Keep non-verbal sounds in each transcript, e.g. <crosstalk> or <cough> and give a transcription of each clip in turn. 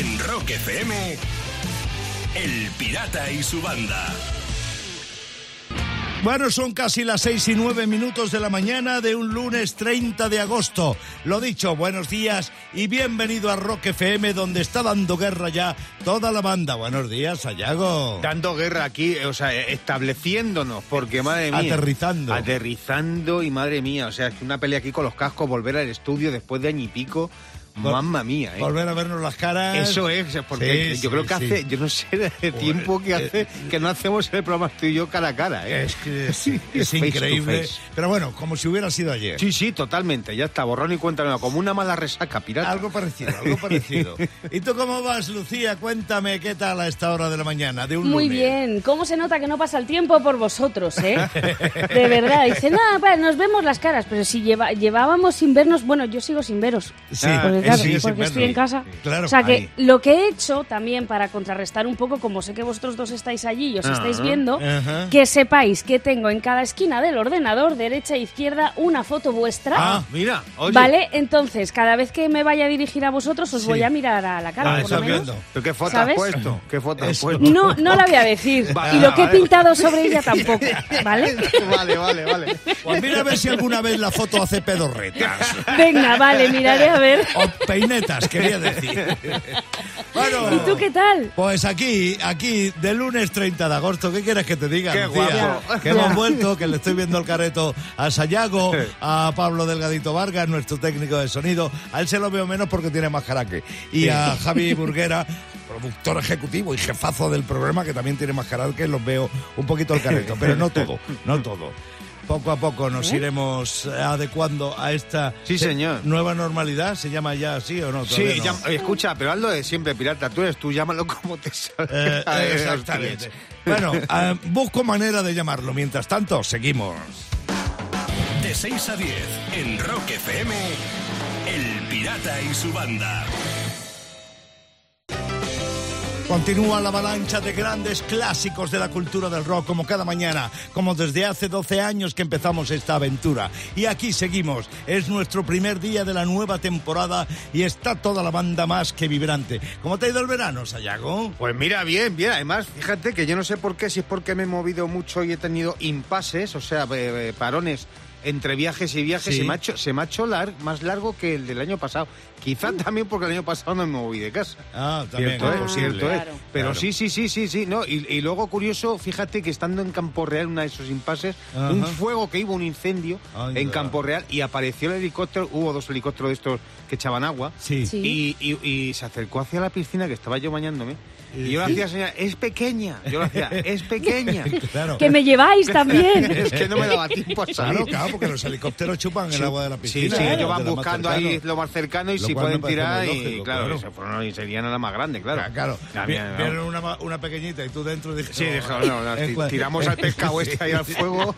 En Rock FM, El Pirata y su banda. Bueno, son casi las seis y nueve minutos de la mañana de un lunes 30 de agosto. Lo dicho, buenos días y bienvenido a Rock FM, donde está dando guerra ya toda la banda. Buenos días, Sayago. Dando guerra aquí, o sea, estableciéndonos, porque madre mía. Aterrizando. Aterrizando y madre mía, o sea, es que una pelea aquí con los cascos, volver al estudio después de año y pico. Mamma mía, ¿eh? Volver a vernos las caras. Eso es, porque Sí, yo sí, creo que sí. hace, yo no sé, de tiempo que hace que no hacemos el programa tú y yo cara a cara, ¿eh? Es que sí, es to increíble. Pero bueno, como si hubiera sido ayer. Sí, sí, totalmente, ya está, borrón y cuenta nueva, como una mala resaca, pirata. Algo parecido, algo <laughs> parecido. ¿Y tú cómo vas, Lucía? Cuéntame, ¿qué tal a esta hora de la mañana? De un Muy lunes? bien, ¿cómo se nota que no pasa el tiempo por vosotros, eh? <laughs> De verdad, dice, nada, vale, nos vemos las caras, pero si lleva- llevábamos sin vernos, bueno, yo sigo sin veros. Sí, Ah, claro, sin porque estoy en casa. Claro. o sea que ahí. lo que he hecho también para contrarrestar un poco, como sé que vosotros dos estáis allí y os Ajá, estáis viendo, que sepáis que tengo en cada esquina del ordenador, derecha e izquierda, una foto vuestra. Ah, mira, oye. ¿Vale? Entonces, cada vez que me vaya a dirigir a vosotros, os Sí. voy a mirar a la cara, Ah, por lo está menos. viendo. ¿Pero qué foto ¿Sabes? has puesto? ¿Qué foto has puesto? No, no la voy a decir. <laughs> Vale, y lo que he pintado sobre ella tampoco, <laughs> <laughs> ¿vale? vale, vale, vale. Pues mira a ver si alguna vez la foto hace pedorretas. Venga, vale, miraré a ver. O peinetas, quería decir. <laughs> Bueno, ¿Y tú qué tal? Pues aquí, aquí, de lunes 30 de agosto, ¿qué quieres que te diga, Qué Lucía? guapo. Que hemos vuelto, que le estoy viendo el careto a Sayago, a Pablo Delgadito Vargas, nuestro técnico de sonido. A él se lo veo menos porque tiene más jaraque. Y a Javi Burguera, productor ejecutivo y jefazo del programa, que también tiene más jaraque, los veo un poquito el careto, pero no todo, no todo. Poco a poco nos iremos eh, adecuando a esta Sí, señor. nueva normalidad. ¿Se llama ya así o no? Sí, Todavía no. llama- escucha, pero hazlo de siempre, pirata. Tú eres tú, llámalo como te salga. Eh, <laughs> eh, exactamente. Bueno, eh, busco manera de llamarlo. Mientras tanto, seguimos. De 6 a 10, en Rock FM, El Pirata y su banda. Continúa la avalancha de grandes clásicos de la cultura del rock, como cada mañana, como desde hace 12 años que empezamos esta aventura. Y aquí seguimos. Es nuestro primer día de la nueva temporada y está toda la banda más que vibrante. ¿Cómo te ha ido el verano, Sayago? Pues mira, bien, bien. Además, fíjate que yo no sé por qué, si es porque me he movido mucho y he tenido impases, o sea, eh, eh, parones entre viajes y viajes, Sí. se me ha hecho, se me ha hecho lar- más largo que el del año pasado. Quizá también porque el año pasado no me moví de casa. Ah, también Cierto es posible. cierto es. Claro. Pero Claro. sí, sí, sí, sí, sí. No, y, y luego, curioso, fíjate que estando en Campo Real, una de esos impases, Ajá. un fuego que iba, un incendio en Campo Real y apareció el helicóptero, hubo dos helicópteros de estos que echaban agua. Sí. Sí. Y, y- y se acercó hacia la piscina que estaba yo bañándome. Y yo le hacía señal, es pequeña. Yo le hacía, es pequeña. <laughs> Claro. <laughs> Que me lleváis <laughs> también. es que no me daba tiempo a salir. Claro, claro, porque los helicópteros chupan el agua de la Sí, piscina. sí, ¿eh? ellos van buscando ahí lo más cercano y Lo si pueden tirar y lógico, claro, se fueron y serían a la más grande, claro. Claro, vieron una, pequeñita y tú dentro dijiste... Sí, dijo, no, no, tiramos al pescado este ahí al fuego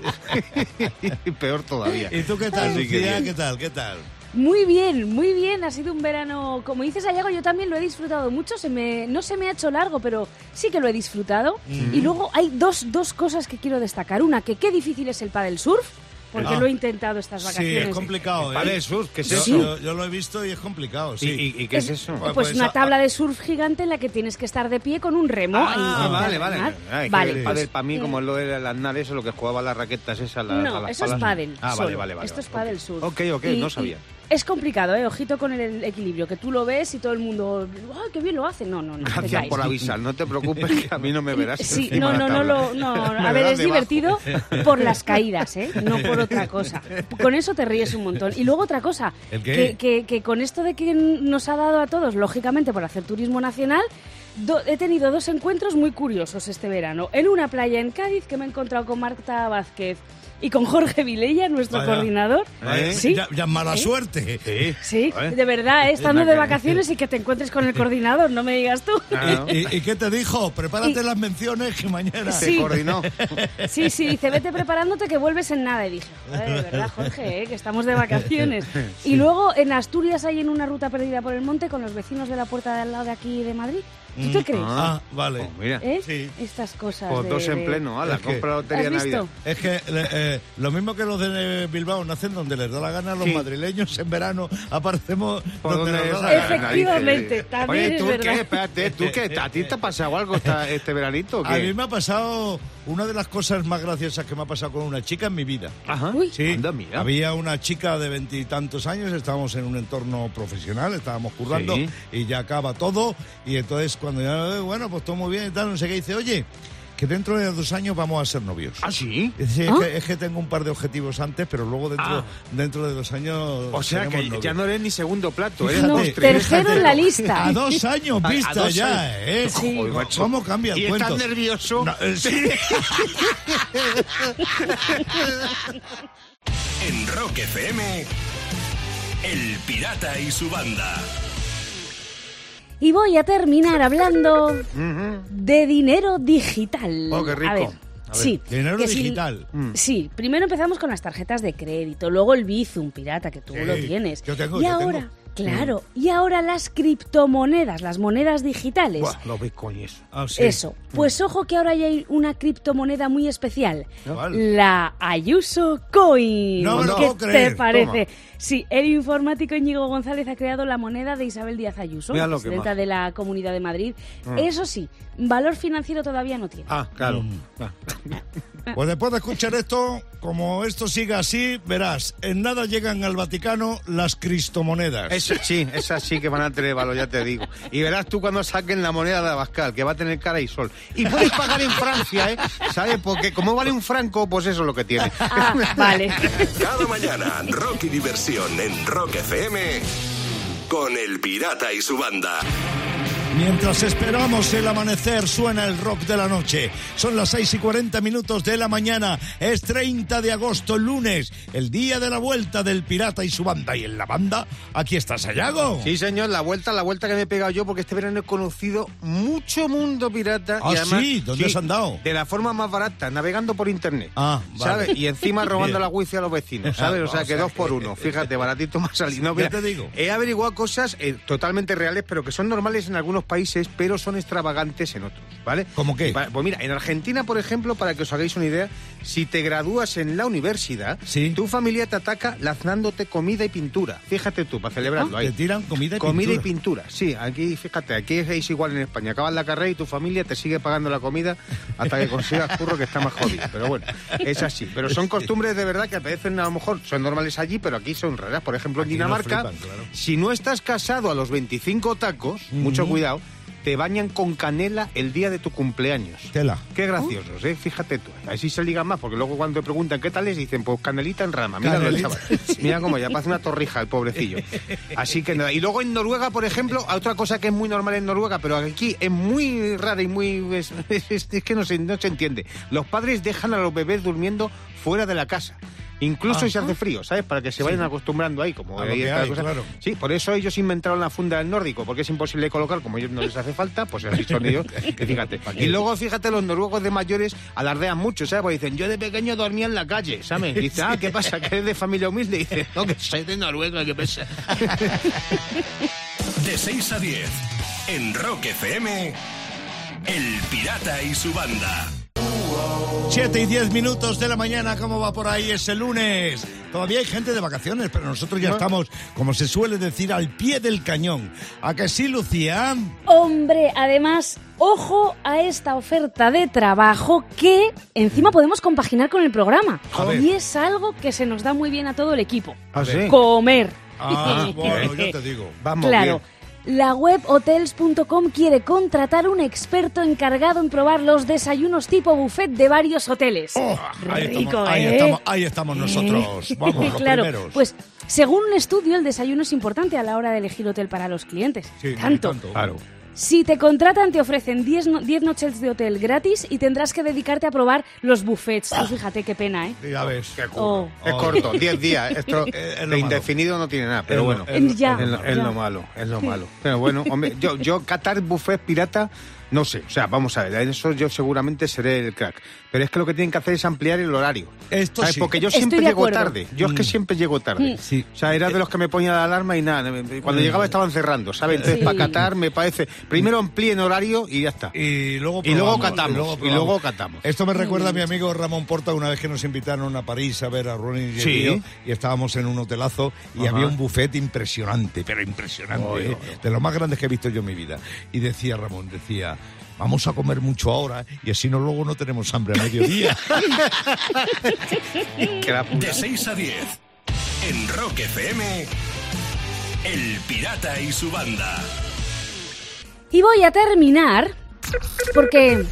y peor todavía. ¿Y tú qué tal, Lucía? ¿Qué tal? ¿Qué tal? Muy bien, muy bien. Ha sido un verano, como dices, Ayago, yo también lo he disfrutado mucho. Se me, no se me ha hecho largo, pero sí que lo he disfrutado. Y luego hay dos, dos cosas que quiero destacar. Una, que qué difícil es el paddle surf, porque Ah. lo he intentado estas Sí, vacaciones. es complicado, ¿eh? Vale, surf, ¿qué es Yo- eso? Yo, yo lo he visto y es complicado, sí. ¿Y, y- y qué es eso? Pues- Pues una a- tabla de surf gigante en la que tienes que estar de pie con un remo. Ah, vale, vale. Ay, vale, pues, pádel para mí, como lo de las naves, o lo que jugaba las raquetas esas. Las, a No, las eso es palas. pádel. Ah, vale, vale, vale. Esto es pádel surf. Ok, ok, Y- no y sabía. Es complicado, ¿eh? Ojito con el equilibrio, que tú lo ves y todo el mundo, ¡ay, qué bien lo hace! No, no, no. te Gracias por avisar, no te preocupes que a mí no me verás. Sí, no, no, no, lo, no, <laughs> a ver, es divertido por las caídas, ¿eh? No por otra <laughs> cosa. Con eso te ríes un montón. Y luego otra cosa, ¿El qué? Que, que, que con esto de que nos ha dado a todos, lógicamente, por hacer turismo nacional, do- he tenido dos encuentros muy curiosos este verano. En una playa en Cádiz que me he encontrado con Marta Vázquez y con Jorge Vilella, nuestro Vaya. coordinador. Eh, Sí. Ya, ya mala ¿Eh? suerte. Sí. Sí, ¿Eh? de verdad, ¿eh? estando de vacaciones y que te encuentres con el coordinador, no me digas tú. ¿Y, y qué te dijo? Prepárate Y- las menciones que mañana... Se Sí. coordinó. <laughs> Sí, sí, dice, vete preparándote que vuelves en nada. Y dije, <laughs> joder, de verdad, Jorge, ¿eh? que estamos de vacaciones. <laughs> Y luego en Asturias hay en una ruta perdida por el monte con los vecinos de la puerta de al lado de aquí de Madrid. ¿Tú te crees? Ah, vale. Oh, mira. ¿Eh? sí. Estas cosas. Pues de- dos en de- pleno, ala, Es que- compra la lotería de ¿Has Navidad. visto? Es que eh, lo mismo que los de Bilbao nacen donde les da la gana, los Sí. madrileños en verano aparecemos Por donde donde nos da la gana. Efectivamente, también Oye, es ¿tú verdad. qué? Espérate, ¿tú qué? ¿A ti te ha pasado algo esta- este veranito o A mí me ha pasado una de las cosas más graciosas que me ha pasado con una chica en mi vida. Ajá. Uy. Sí, Anda, mira. había una chica de veintitantos años, estábamos en un entorno profesional, estábamos currando Sí. y ya acaba todo. Y entonces cuando ya, bueno, pues todo muy bien y tal, no sé qué, dice, oye, que dentro de dos años vamos a ser novios. ¿Ah, sí? Es, ¿Ah? que, es que tengo un par de objetivos antes, pero luego dentro, Ah. dentro de dos años. O sea que novios. ya no eres ni segundo plato, eres No, tercero en la lista. A dos años A- a vista dos ya, años. ¿eh? Sí. Joder, macho. ¿Cómo cambia el ¿Y cuento? estás nervioso? No, eh, sí. <laughs> En Rock FM, El Pirata y su banda. Y voy a terminar hablando de dinero digital. Oh, qué rico. A ver, A ver, sí. dinero que si- digital. Mm. Sí, primero empezamos con las tarjetas de crédito, luego el Bizum pirata, que tú Sí, lo tienes. yo tengo, y yo ahora, tengo. Claro, y ahora las criptomonedas, las monedas digitales. Buah, los bitcoins. Ah, sí. Eso. Pues ojo que ahora ya hay una criptomoneda muy especial. ¿Cuál? La Ayuso Coin. No me lo ¿Qué puedo creer. te parece? Sí, el informático Íñigo González ha creado la moneda de Isabel Díaz Ayuso, presidenta de la Comunidad de Madrid. Mm. Eso sí, valor financiero todavía no tiene. Ah, claro. Mm. Ah. <laughs> Pues después de escuchar esto, como esto siga así, verás, en nada llegan al Vaticano las cristomonedas. Eso sí, esas sí que van a tener valor, ya te digo. Y verás tú cuando saquen la moneda de Abascal, que va a tener cara y sol. Y puedes pagar en Francia, ¿eh? ¿Sabes? Porque como vale un franco, pues eso es lo que tiene. Ah, vale. Cada mañana, rock y diversión en Rock FM con El Pirata y su banda. Mientras esperamos el amanecer, suena el rock de la noche. Son las 6 y 40 minutos de la mañana. Es 30 de agosto, lunes, el día de la vuelta del pirata y su banda. Y en la banda, aquí está Sayago. Sí, señor, la vuelta, la vuelta que me he pegado yo, porque este verano he conocido mucho mundo pirata. Ah, y además, sí, ¿dónde has andado? De la forma más barata, navegando por internet. Ah, vale. ¿Sabes? Y encima <laughs> robando la wifi a los vecinos, ¿sabes? O sea, O que sea dos por uno. Fíjate, baratito más salido. No, <laughs> Ya mira, te digo. He averiguado cosas eh, totalmente reales, pero que son normales en algunos países, pero son extravagantes en otros, ¿vale? ¿Cómo qué? Pues mira, en Argentina, por ejemplo, para que os hagáis una idea, si te gradúas en la universidad, Sí. tu familia te ataca lanzándote comida y pintura. Fíjate tú, para celebrarlo ahí. Te tiran comida y Comida pintura. y pintura, sí, aquí fíjate, aquí es igual en España. Acabas la carrera y tu familia te sigue pagando la comida hasta que consigas curro que está más jodido. Pero bueno, es así. Pero son costumbres de verdad que parecen a lo mejor son normales allí, pero aquí son raras. Por ejemplo, en Aquí Dinamarca, flipan, claro. si no estás casado a los 25 tacos, mucho cuidado, te bañan con canela el día de tu cumpleaños. Tela. Qué graciosos, ¿eh? Fíjate tú. Así se ligan más, porque luego cuando te preguntan qué tal es, dicen, pues canelita en rama. Mira, chaval. Mira cómo ya parece una torrija el pobrecillo. Así que nada. Y luego en Noruega, por ejemplo, otra cosa que es muy normal en Noruega, pero aquí es muy rara y muy... Es, es- es que no se, no se entiende. Los padres dejan a los bebés durmiendo fuera de la casa. Incluso Ah. si se hace frío, ¿sabes? Para que se vayan acostumbrando ahí, como ahí hay, cosa. claro. Sí, por eso ellos inventaron la funda del nórdico, porque es imposible colocar, como a ellos no les hace falta, pues así son ellos. que fíjate. Y luego, fíjate, los noruegos de mayores alardean mucho, ¿sabes? Porque dicen, yo de pequeño dormía en la calle, ¿sabes? Y dice, ah, ¿qué pasa? ¿Que eres de familia humilde? Y dice, no, que soy de Noruega, ¿qué pasa? <laughs> De 6 a 10 en Rock FM, El Pirata y su banda. 7 y 10 minutos de la mañana, ¿cómo va por ahí ese lunes? Todavía hay gente de vacaciones, pero nosotros ya estamos, como se suele decir, al pie del cañón. ¿A que sí, Lucía? Hombre, además, ojo a esta oferta de trabajo que encima podemos compaginar con el programa. Y es algo que se nos da muy bien a todo el equipo. ¿Ah, sí? Comer. Ah, <laughs> bueno, yo te digo. Vamos Claro. bien. La web hotels.com quiere contratar un experto encargado en probar los desayunos tipo buffet de varios hoteles. Oh, ahí, Rico, estamos, ahí, ¿eh? estamos, ahí estamos nosotros. Eh. <laughs> Vamos, los claro, primeros. pues según un estudio, el desayuno es importante a la hora de elegir hotel para los clientes. Sí, tanto. tanto. Claro. Si te contratan, te ofrecen 10 no- 10 noches de hotel gratis y tendrás que dedicarte a probar los buffets. Tú fíjate qué pena, ¿eh? Ya ves. Qué curro. Oh. Es corto, 10 días. <laughs> Esto Es lo indefinido no tiene nada, pero bueno. es lo- Ya. Es lo, es ya. lo malo, es lo malo. Pero bueno, hombre, yo, yo Qatar Buffet Pirata, no sé. O sea, vamos a ver, en eso yo seguramente seré el crack. Pero es que lo que tienen que hacer es ampliar el horario. Esto ¿Sabes? sí. Porque yo Estoy siempre llego acuerdo. tarde. Yo es que Mm. siempre llego tarde. Mm. Sí. O sea, era de los que me ponía la alarma y nada. Cuando Mm. llegaba estaban cerrando, ¿sabes? Entonces, Sí. para Qatar me parece... Primero amplíen horario y ya está. Y luego, Y luego catamos, y luego catamos. Esto me recuerda a mi amigo Ramón Porta una vez que nos invitaron a París a ver a Ronnie Sí. Dio, y estábamos en un hotelazo y Ajá. había un buffet impresionante, pero impresionante. ¿eh? de los más grandes que he visto yo en mi vida. Y decía Ramón, decía, vamos a comer mucho ahora y así no luego no tenemos hambre a mediodía. <laughs> De 6 a 10. En Rock FM. El Pirata y su banda. Y voy a terminar porque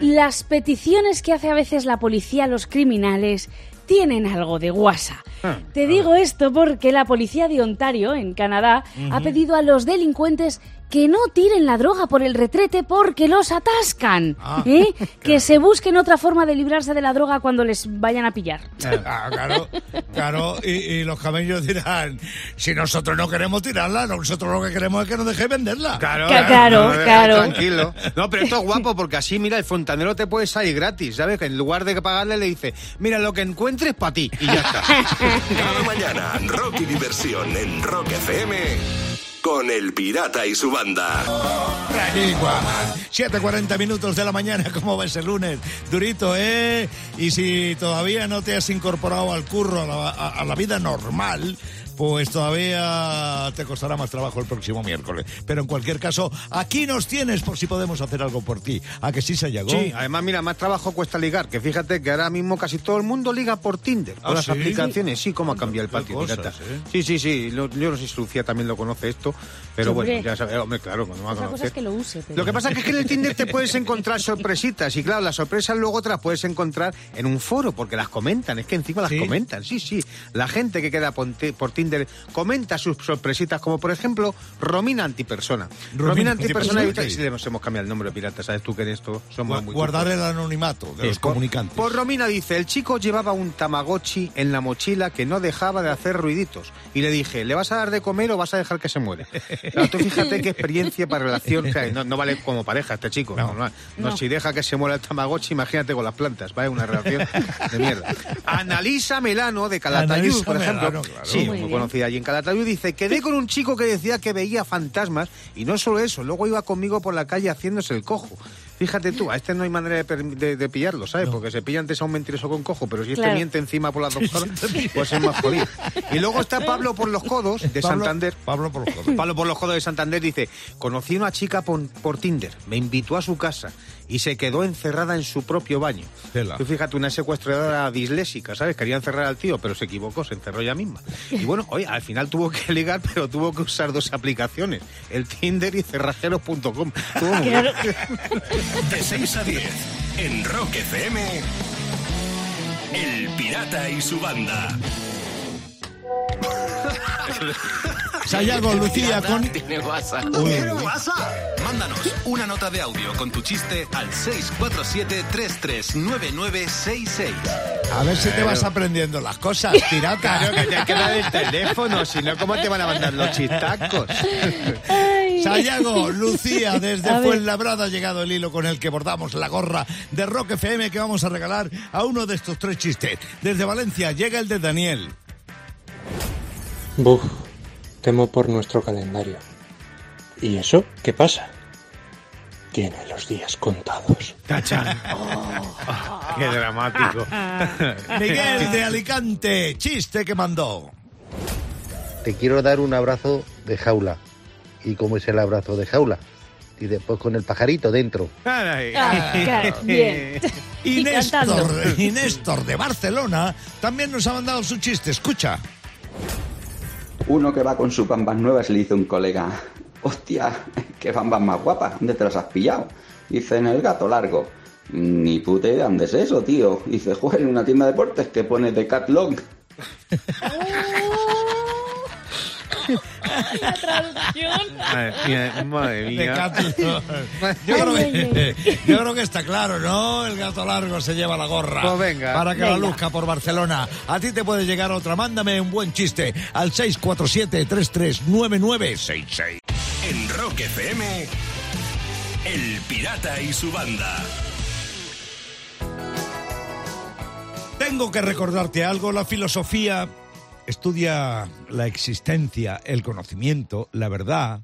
las peticiones que hace a veces la policía a los criminales tienen algo de guasa. Ah, Te digo esto porque la policía de Ontario, en Canadá, ha pedido a los delincuentes que no tiren la droga por el retrete porque los atascan. Ah, ¿eh? <laughs> Que se busquen otra forma de librarse de la droga cuando les vayan a pillar. Ah, claro, claro, y, y los camellos dirán, si nosotros no queremos tirarla, nosotros lo que queremos es que nos deje venderla. Claro, Ca- claro, eh, claro. Tranquilo. No, pero esto es guapo porque así, mira, el fontanero te puede salir gratis, ¿sabes? Que en lugar de pagarle le dice, mira, lo que encuentres para ti. Y ya está. <laughs> Cada mañana, rock y diversión en Rock FM. Con el Pirata y su banda. Igual. 7.40 minutos de la mañana, <laughs> ¿cómo va ese lunes? Durito, ¿eh? Y si todavía no te has incorporado al curro, a la vida normal, pues todavía te costará más trabajo el próximo miércoles. Pero en cualquier caso, aquí nos tienes por si podemos hacer algo por ti. ¿A que sí, Sayago? Sí, además, mira, más trabajo cuesta ligar. Que fíjate que ahora mismo casi todo el mundo liga por Tinder. Por ¿Ah, las sí? aplicaciones. Sí, cómo ha cambiado el patio. cosas. ¿eh? Sí, sí, sí. Lo- yo no sé si Lucía también lo conoce esto. Pero Sí, bueno, hombre. ya sabes. Hombre, claro, cuando va a Otra cosa conocer. es que lo use. pero- Lo que pasa es que en el <laughs> Tinder te puedes encontrar sorpresitas y claro, las sorpresas luego te las puedes encontrar en un foro porque las comentan, es que encima las ¿Sí? comentan, sí, sí. La gente que queda por, ti- por Tinder comenta sus sorpresitas como por ejemplo Romina Antipersona. Romina Romina, Antipersona, Antipersona, y sí, le hemos, hemos cambiado el nombre de pirata, sabes tú que en esto somos Gu- muy Guardar cultos. el anonimato de los comunicantes. Por Romina dice, el chico llevaba un tamagotchi en la mochila que no dejaba de hacer ruiditos. Y le dije, ¿le vas a dar de comer o vas a dejar que se muere? Claro, tú fíjate qué experiencia para relación. o sea, no, no vale como pareja este chico. No. No, no, no, No. Si deja que se muera el tamagotchi, imagínate con las plantas. Vaya una relación de mierda. <laughs> Analisa Melano de Calatayud, por ejemplo. Melano, claro. Sí, Muy muy, bien. Conocida allí en Calatayud. Dice, quedé con un chico que decía que veía fantasmas y no solo eso, luego iba conmigo por la calle haciéndose el cojo. Fíjate tú, a este no hay manera de, per- de- de pillarlo, ¿sabes? Porque se pilla antes a un mentiroso con cojo, pero si este miente encima por las dos cosas, pues es más jodido. Y luego está Pablo por los codos de Pablo- Santander. Pablo por los codos. Pablo por los codos de Santander dice, conocí a una chica por, por Tinder, me invitó a su casa y se quedó encerrada en su propio baño. Tela. Tú fíjate, una secuestradora disléxica, ¿sabes? Quería encerrar al tío, pero se equivocó, se encerró ella misma. Y bueno, oye, al final tuvo que ligar, <laughs> pero tuvo que usar dos aplicaciones, el Tinder y cerrajeros.com. Estuvo muy bien. <laughs> De 6 a 10. En Rock FM. El Pirata y su banda. <laughs> Sayago, Lucía, con... Tiene WhatsApp. Uy, ¿Tiene. WhatsApp? Mándanos una nota de audio con tu chiste al 647-339966. A ver si te vas aprendiendo las cosas, <laughs> pirata. Claro que te hay que dar el <laughs> teléfono, si no, ¿cómo te van a mandar los chistacos? Ay. Sayago, Lucía, <laughs> desde. Fuenlabrada ha llegado el hilo con el que bordamos la gorra de Rock FM que vamos a regalar a uno de estos tres chistes. Desde Valencia llega el de Daniel. Buf, temo por nuestro calendario. ¿Y eso qué pasa? Tiene los días contados. Tachán. qué dramático. <laughs> Miguel de Alicante, chiste que mandó. te quiero dar un abrazo de jaula. ¿Y cómo es el abrazo de jaula? Y después con el pajarito dentro. Caray. Ah, bien. <laughs> Y, Y. Néstor, y Néstor de Barcelona también nos ha mandado su chiste. Escucha. Uno que va con sus bambas nuevas le dice un colega, hostia, qué bambas más guapas, ¿dónde te las has pillado? Dice, en el gato largo. Ni puta idea, ¿dónde es eso, tío? Dice, joder, en una tienda de deportes que pone Decathlon. <laughs> La traducción. Madre mía, madre De mía. Yo creo, que, yo creo que está claro, ¿no? El gato largo se lleva la gorra. Pues venga. Para que la luzca por Barcelona. A ti te puede llegar otra. Mándame un buen chiste al 647-339966. En Rock FM. El Pirata y su banda. Tengo que recordarte algo. La filosofía estudia la existencia, el conocimiento, la verdad,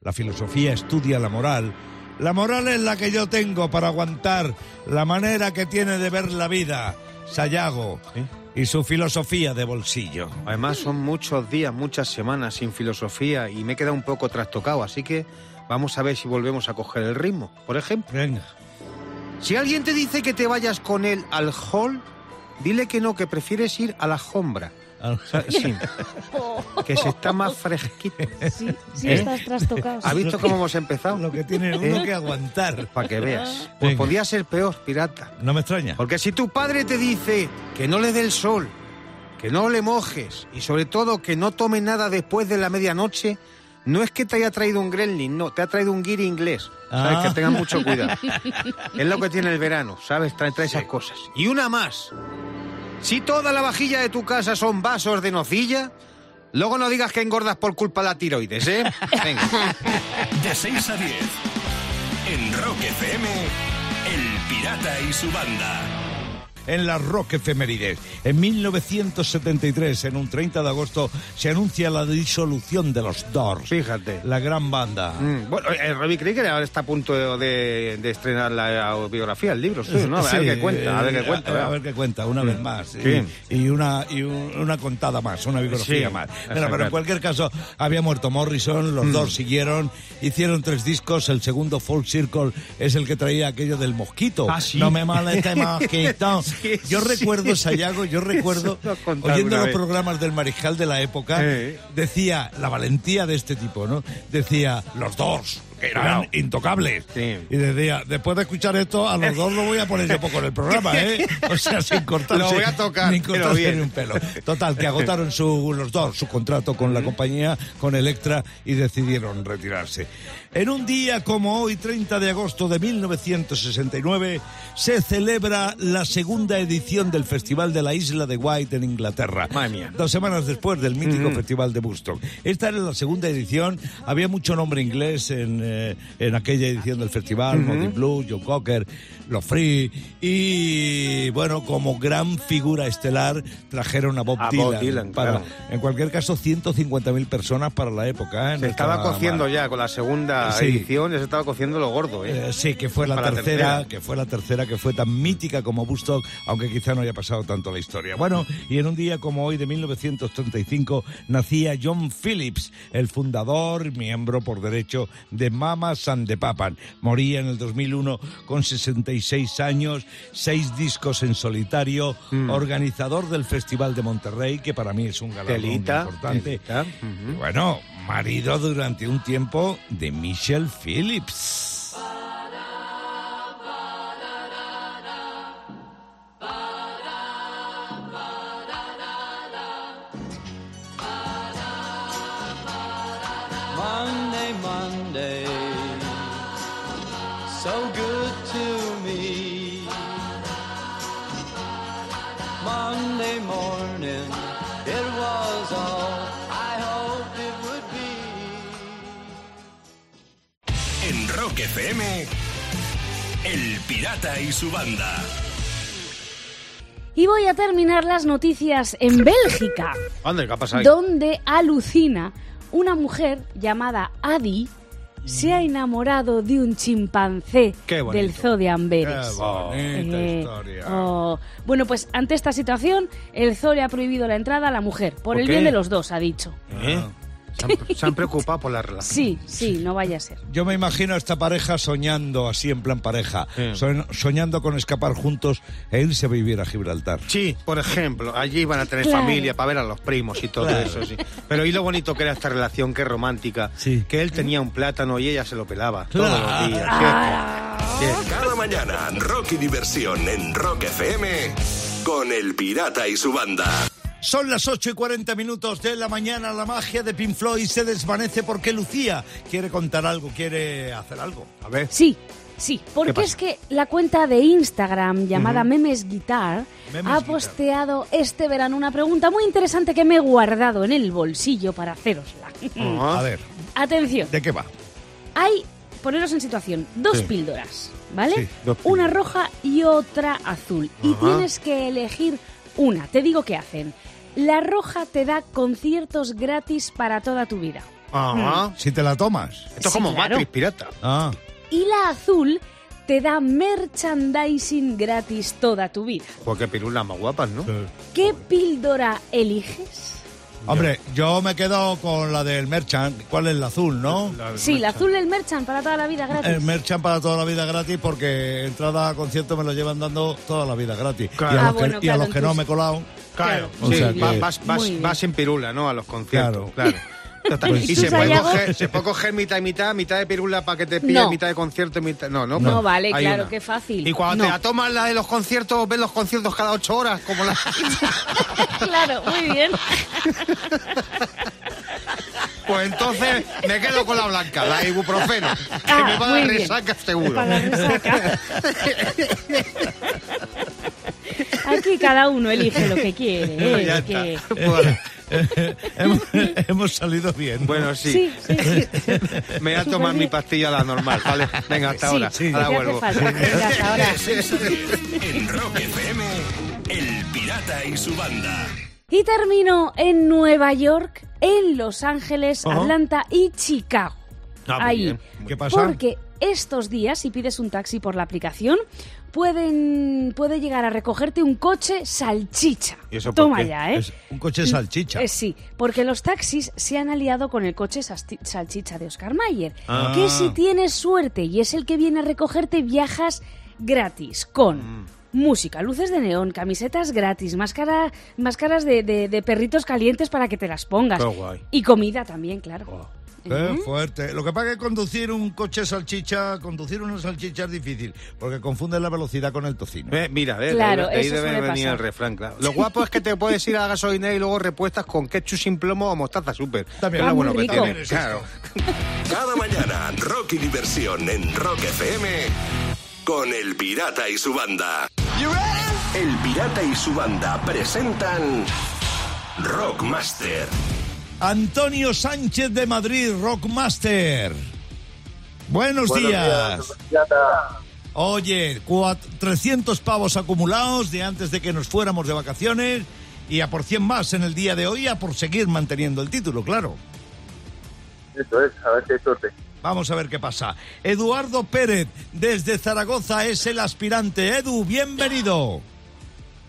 La filosofía estudia la moral. La moral es la que yo tengo para aguantar la manera que tiene de ver la vida, Sayago, y su filosofía de bolsillo. Además son muchos días, muchas semanas sin filosofía y me he quedado un poco trastocado, así que vamos a ver si volvemos a coger el ritmo. Por ejemplo, Venga. si alguien te dice que te vayas con él al hall, dile que no, que prefieres ir a la sombra. Sí, <laughs> que se está más fresquito. Sí, sí ¿Eh? estás trastocado. ¿Has visto cómo hemos empezado? Lo que tiene uno ¿Eh? que aguantar. Para que veas. Pues Venga. podía ser peor, pirata. No me extraña. Porque si tu padre te dice que no le dé el sol, que no le mojes y sobre todo que no tome nada después de la medianoche, no es que te haya traído un gremlin, no, te ha traído un guiri inglés. ¿Sabes? Ah. Que tengan mucho cuidado. <laughs> es lo que tiene el verano, ¿sabes? Trae, trae esas cosas. Y una más. Si toda la vajilla de tu casa son vasos de nocilla, luego no digas que engordas por culpa de la tiroides, ¿eh? <laughs> Venga. De 6 a 10. En Rock FM, El Pirata y su banda. En las Rock Efemérides. En 1973, en un 30 de agosto, se anuncia la disolución de los Doors. Fíjate. La gran banda. Mm, bueno, eh, Robbie Krieger ahora está a punto de, de- de estrenar la biografía, el libro suyo, ¿no? A ver Sí, qué cuenta, a ver qué cuenta. A, ¿verdad? ver qué cuenta, una vez más. Y- Sí. Y, una, y un- una contada más, una biografía Sí, más. Bueno, pero en cualquier caso, había muerto Morrison, Mm. los dos siguieron, hicieron tres discos, el segundo Folk Circle es el que traía aquello del mosquito. Ah, sí. No me moleste <laughs> mosquito. Sí, yo recuerdo, Sayago, yo recuerdo, oyendo los vez. programas del Mariscal de la época, decía la valentía de este tipo, ¿no? Decía, los dos, que eran Cuidado. intocables. Sí. Y decía, después de escuchar esto, a los dos lo voy a poner yo poco en el programa, ¿eh? <laughs> O sea, sin cortarse. Lo voy a tocar, pero cortarse bien. ni un pelo. Total, que agotaron su, los dos su contrato con la compañía, con Electra, y decidieron retirarse. En un día como hoy, 30 de agosto de 1969, se celebra la segunda edición del Festival de la Isla de White en Inglaterra. Madre mía. Dos semanas después del mítico Festival de Woodstock. Esta era la segunda edición. Había mucho nombre inglés en, eh, en aquella edición del festival. Moody Blue, Joe Cocker, Los Free. Y bueno, como gran figura estelar trajeron a Bob A Dylan. Bob Dylan, para, claro. En cualquier caso, 150.000 personas para la época. ¿eh? Se estaba cociendo ya con la segunda Sí. edición, ya se estaba cociendo lo gordo, ¿eh? Eh, sí, que fue la tercera, que fue la tercera, que fue tan mítica como Woodstock, aunque quizá no haya pasado tanto la historia. Bueno, y en un día como hoy de 1935 nacía John Phillips, el fundador, miembro por derecho de The Papan. Moría en el 2001 con 66 años, seis discos en solitario, Mm. organizador del Festival de Monterrey, que para mí es un galardón Telita, importante. telita, Bueno, marido durante un tiempo de Michelle Phillips. En Rock FM, El Pirata y su banda. Y voy a terminar las noticias en Bélgica, Anda, ¿qué ha pasado ahí? donde alucina una mujer llamada Adi se ha enamorado de un chimpancé del zoo de Amberes. Qué bonita Eh, historia. oh. Bueno, pues ante esta situación, el zoo le ha prohibido la entrada a la mujer, por, ¿Por el qué? bien de los dos, ha dicho. ¿Eh? Se, han, preocupado por la relación. Sí, sí, no vaya a ser. Yo me imagino a esta pareja soñando así en plan pareja, Sí. Soñando con escapar juntos e irse a vivir a Gibraltar. Sí, por ejemplo, allí iban a tener Claro. familia para ver a los primos y todo Claro. eso, sí. Pero y lo bonito que era esta relación, qué romántica, Sí. que él tenía un plátano y ella se lo pelaba todos Claro. los días. Ah. Cada mañana, Rock y diversión en Rock FM con El Pirata y su banda. Son las 8 y 40 minutos de la mañana, la magia de Pink Floyd se desvanece porque Lucía quiere contar algo, quiere hacer algo. A ver, Sí, sí, porque es que la cuenta de Instagram llamada Memes Guitar Memes ha Guitar. posteado este verano una pregunta muy interesante que me he guardado en el bolsillo para hacerosla. A ver, Atención, ¿de qué va? hay, poneros en situación, dos Sí. píldoras, ¿vale? Sí, dos una roja y otra azul. Y tienes que elegir una. Te digo qué hacen. La roja te da conciertos gratis para toda tu vida. Ajá. Si te la tomas. Esto es Sí, como claro. Matrix pirata. Ah. Y la azul te da merchandising gratis toda tu vida. Porque pirulas más guapas, ¿no? ¿Qué píldora eliges? Hombre, yo me quedo con la del Merchant. ¿Cuál es la azul, no? Sí, la azul el merchant para toda la vida gratis. El Merchant para toda la vida gratis porque entrada a concierto me lo llevan dando toda la vida gratis. Claro. Y a Ah, los que, bueno, y a los que no me he colado. Claro, O sí, sea que- vas, vas, bien. vas en pirula, ¿no? A los conciertos, Claro. claro. <laughs> Pues y se puede, coger, se puede coger mitad y mitad, mitad de pirula para que te pille, No. mitad de concierto y mitad... No, no, No, pues vale, claro, una. qué fácil. Y cuando No. te la tomas la de los conciertos, ves los conciertos cada ocho horas, como la... <laughs> claro, muy bien. Pues entonces me quedo con la blanca, la ibuprofeno, que Ah, me va a dar bien. resaca seguro. Para la resaca. <laughs> Aquí cada uno elige lo que quiere. ¿eh? Ya que- está. Bueno, <laughs> hemos, hemos salido bien. bueno, sí. Sí, sí, sí. <laughs> Me voy a tomar mi pastilla la normal, ¿vale? Venga, hasta Sí, ahora. sí, ahora vuelvo. Venga, hasta <laughs> ahora. De 6 a 10 en Rock FM, El Pirata y su banda. Y termino en Nueva York, en Los Ángeles. Atlanta y Chicago. Ah, Ahí. bien. ¿Qué pasa? Porque estos días, si pides un taxi por la aplicación, pueden, puede llegar a recogerte un coche salchicha. ¿Y eso por Toma qué? ya, ¿eh? Es un coche salchicha. Eh, sí, porque los taxis se han aliado con el coche salchicha de Oscar Mayer. Ah. Que si tienes suerte y es el que viene a recogerte, viajas gratis con Mm. música, luces de neón, camisetas gratis, máscara, máscaras de, de- de perritos calientes para que te las pongas. Qué guay. Y comida también, claro. Qué fuerte. Lo que pasa es que conducir un coche salchicha, conducir una salchicha es difícil, porque confunde la velocidad con el tocino. Ve, mira, Claro, de ahí, de ahí eso debe venir pasar. el refrán, claro. Lo guapo es que te puedes ir a la gasolinera y luego repuestas con ketchup sin plomo o mostaza súper. También. Es lo Ah, bueno que tiene. Claro. Cada mañana, Rock y diversión en Rock FM con El Pirata y su banda. El Pirata y su banda presentan Rockmaster. Antonio Sánchez de Madrid, Rockmaster. Buenos, días. Oye, cuat- 300 pavos acumulados de antes de que nos fuéramos de vacaciones y a por 100 más en el día de hoy a por seguir manteniendo el título, claro. Eso es, a ver si hay suerte. Vamos a ver qué pasa. Eduardo Pérez, desde Zaragoza, es el aspirante. Edu, bienvenido.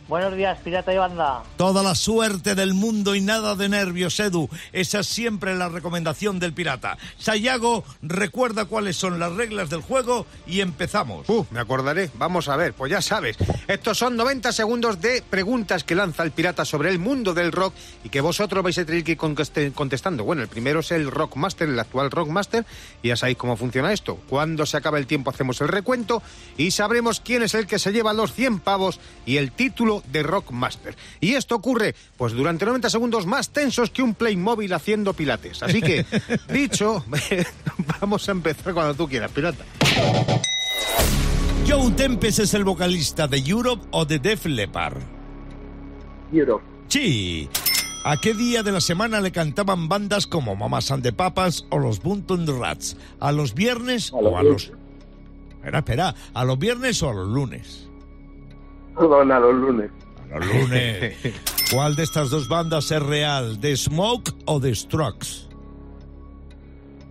Buenos días, pirata y banda. Toda la suerte del mundo y nada de nervios, Edu. Esa es siempre la recomendación del pirata. Sayago, recuerda cuáles son las reglas del juego y empezamos. Uh, me acordaré. Vamos a ver, pues ya sabes. Estos son 90 segundos de preguntas que lanza el pirata sobre el mundo del rock y que vosotros vais a tener que ir contestando. Bueno, el primero es el Rockmaster, el actual Rockmaster. Y ya sabéis cómo funciona esto. Cuando se acaba el tiempo hacemos el recuento y sabremos quién es el que se lleva los 100 pavos y el título de Rockmaster. Y esto ocurre pues durante 90 segundos más tensos que un Playmobil haciendo pilates. Así que, <laughs> dicho, <laughs> vamos a empezar cuando tú quieras, pirata. Joe Tempest es el vocalista de Europe o de Def Leppard. Europe. Sí. ¿A qué día de la semana le cantaban bandas como Mamas and the Papas o los Bunton Rats? ¿A los viernes A los o a los... Espera, espera. ¿A los viernes o a los lunes? Perdón, a los lunes. A los lunes. <laughs> ¿Cuál de estas dos bandas es real? ¿The Smoke o The Strokes?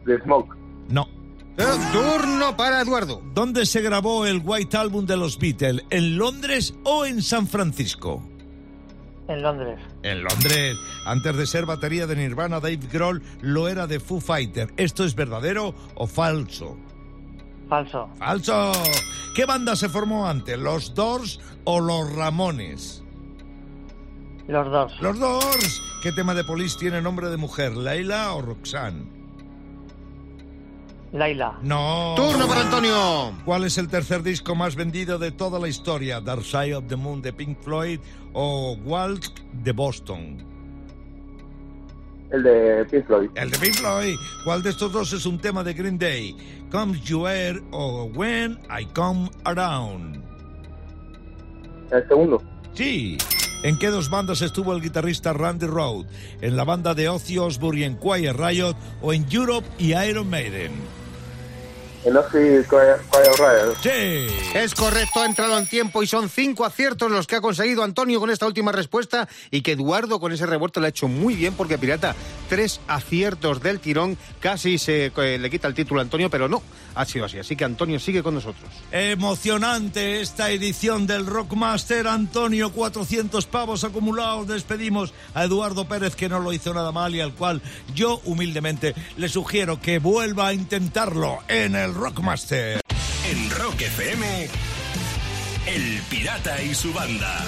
De Smoke. No. Eh, Turno para Eduardo. ¿Dónde se grabó el White Album de los Beatles? ¿En Londres o en San Francisco? En Londres. En Londres. Antes de ser batería de Nirvana, Dave Grohl lo era de Foo Fighter. ¿Esto es verdadero o falso? Falso. ¡Falso! ¿Qué banda se formó antes? ¿Los Doors o los Ramones? Los dos. Los Doors. ¿Qué tema de Police tiene nombre de mujer? ¿Laila o Roxanne? Laila. No. Turno para Antonio. ¿Cuál es el tercer disco más vendido de toda la historia? ¿Dark Side of the Moon de Pink Floyd o Waltz de Boston? El de Pink Floyd. El de Pink Floyd. ¿Cuál de estos dos es un tema de Green Day? ¿Comes You Air o When I Come Around? El segundo. Sí. ¿En qué dos bandas estuvo el guitarrista Randy Road? ¿En la banda de Ozzy Osbourne y en Quiet Riot o en Europe y Iron Maiden? El. Sí. Es correcto, ha entrado en tiempo y son cinco aciertos los que ha conseguido Antonio con esta última respuesta y que Eduardo con ese revuelto lo ha hecho muy bien porque Pirata, tres aciertos del tirón. Casi se eh, le quita el título a Antonio, pero no, ha sido así. Así que Antonio sigue con nosotros. Emocionante esta edición del Rockmaster. Antonio, 400 pavos acumulados. Despedimos a Eduardo Pérez, que no lo hizo nada mal y al cual yo humildemente le sugiero que vuelva a intentarlo en el Rockmaster. En Rock FM, El Pirata y su banda.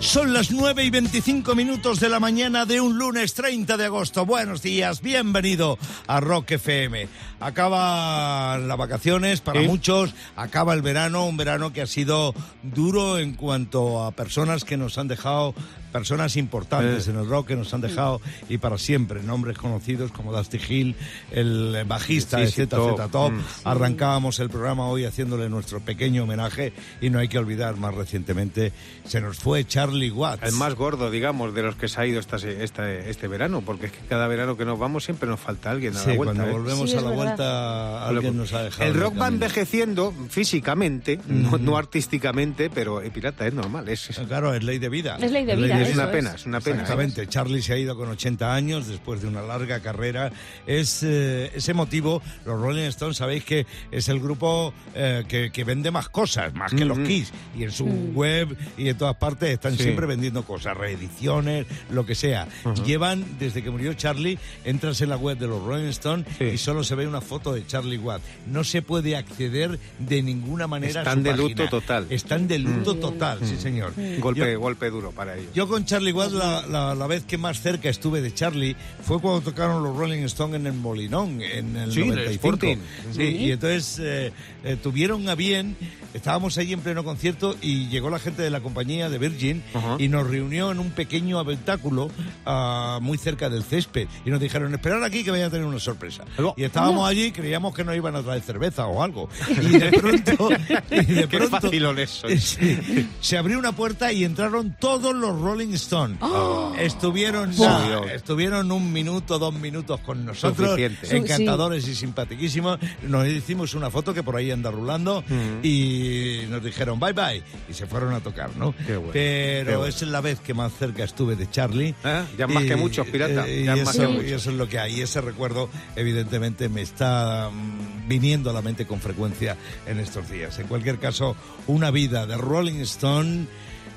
Son las 9 y 25 minutos de la mañana de un lunes 30 de agosto. Buenos días, bienvenido a Rock FM. Acaban las vacaciones para Sí. muchos, acaba el verano, un verano que ha sido duro en cuanto a personas que nos han dejado, personas importantes Eh. en el rock que nos han dejado y para siempre, nombres conocidos como Dusty Hill, el bajista de Sí, sí, ZZ Top. Top. Mm. Arrancábamos el programa hoy haciéndole nuestro pequeño homenaje y no hay que olvidar más recientemente se nos fue Charlie Watts. El más gordo, digamos, de los que se ha ido esta, se- esta- este verano, porque es que cada verano que nos vamos siempre nos falta alguien a Sí, la vuelta. cuando ¿eh? volvemos Sí, a la verdad. Vuelta alguien nos ha dejado. El rock va envejeciendo físicamente, no, no artísticamente, pero el pirata es normal. Es, es- Claro, es ley de vida. Es ley de vida, es una es. pena, es una pena. ¿eh? Exactamente. Charlie se ha ido con 80 años después de una larga carrera. Es eh, ese motivo, los Rolling Stones, sabéis que es el grupo eh, que, que vende más cosas, más que los. Kiss. Y en su Mm. web y en todas partes están Sí. siempre vendiendo cosas, reediciones, lo que sea. Llevan, desde que murió Charlie, entras en la web de los Rolling Stones Sí. y solo se ve una foto de Charlie Watt. No se puede acceder de ninguna manera a Están su de página. luto total. Están de luto Mm. total, sí señor. golpe, Yo- golpe duro para ellos. yo con Charlie Watts la, la- la vez que más cerca estuve de Charlie fue cuando tocaron los Rolling Stones en el Molinón, en el Sí, en el 95. Sporting. Sí, y entonces eh, eh, tuvieron a bien, estábamos allí en pleno concierto y llegó la gente de la compañía de Virgin Ajá. y nos reunió en un pequeño habitáculo ah, muy cerca del césped y nos dijeron, esperar aquí que vayan a tener una sorpresa. Y estábamos allí, creíamos que nos iban a traer cerveza o algo. <laughs> Y de pronto... y de Qué pronto-. <laughs> Sí. Se abrió una puerta y entraron todos los Rolling Stones. Oh. Estuvieron, Dios. estuvieron un minuto, dos minutos con nosotros, Suficiente. encantadores y simpaticísimos. Nos hicimos una foto que por ahí anda rulando y nos dijeron bye bye y se fueron a tocar, ¿no? Qué bueno, Pero qué bueno. es la vez que más cerca estuve de Charlie. Ah, ya más Y- que muchos, pirata, eh, y, ya más eso, que y muchos. eso es lo que hay. Y ese recuerdo, evidentemente, me está mm, viniendo a la mente con frecuencia en estos días. En cualquier caso, una vida de Rolling Stone,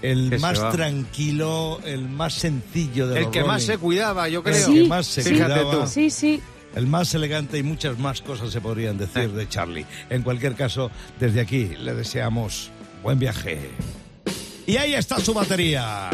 el más va. tranquilo, el más sencillo de El los que más se cuidaba, yo El creo. que más se cuidaba. tú. Sí, sí. El más elegante y muchas más cosas se podrían decir de Charlie. En cualquier caso, desde aquí le deseamos buen viaje. Y ahí está su batería.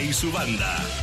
Y su banda.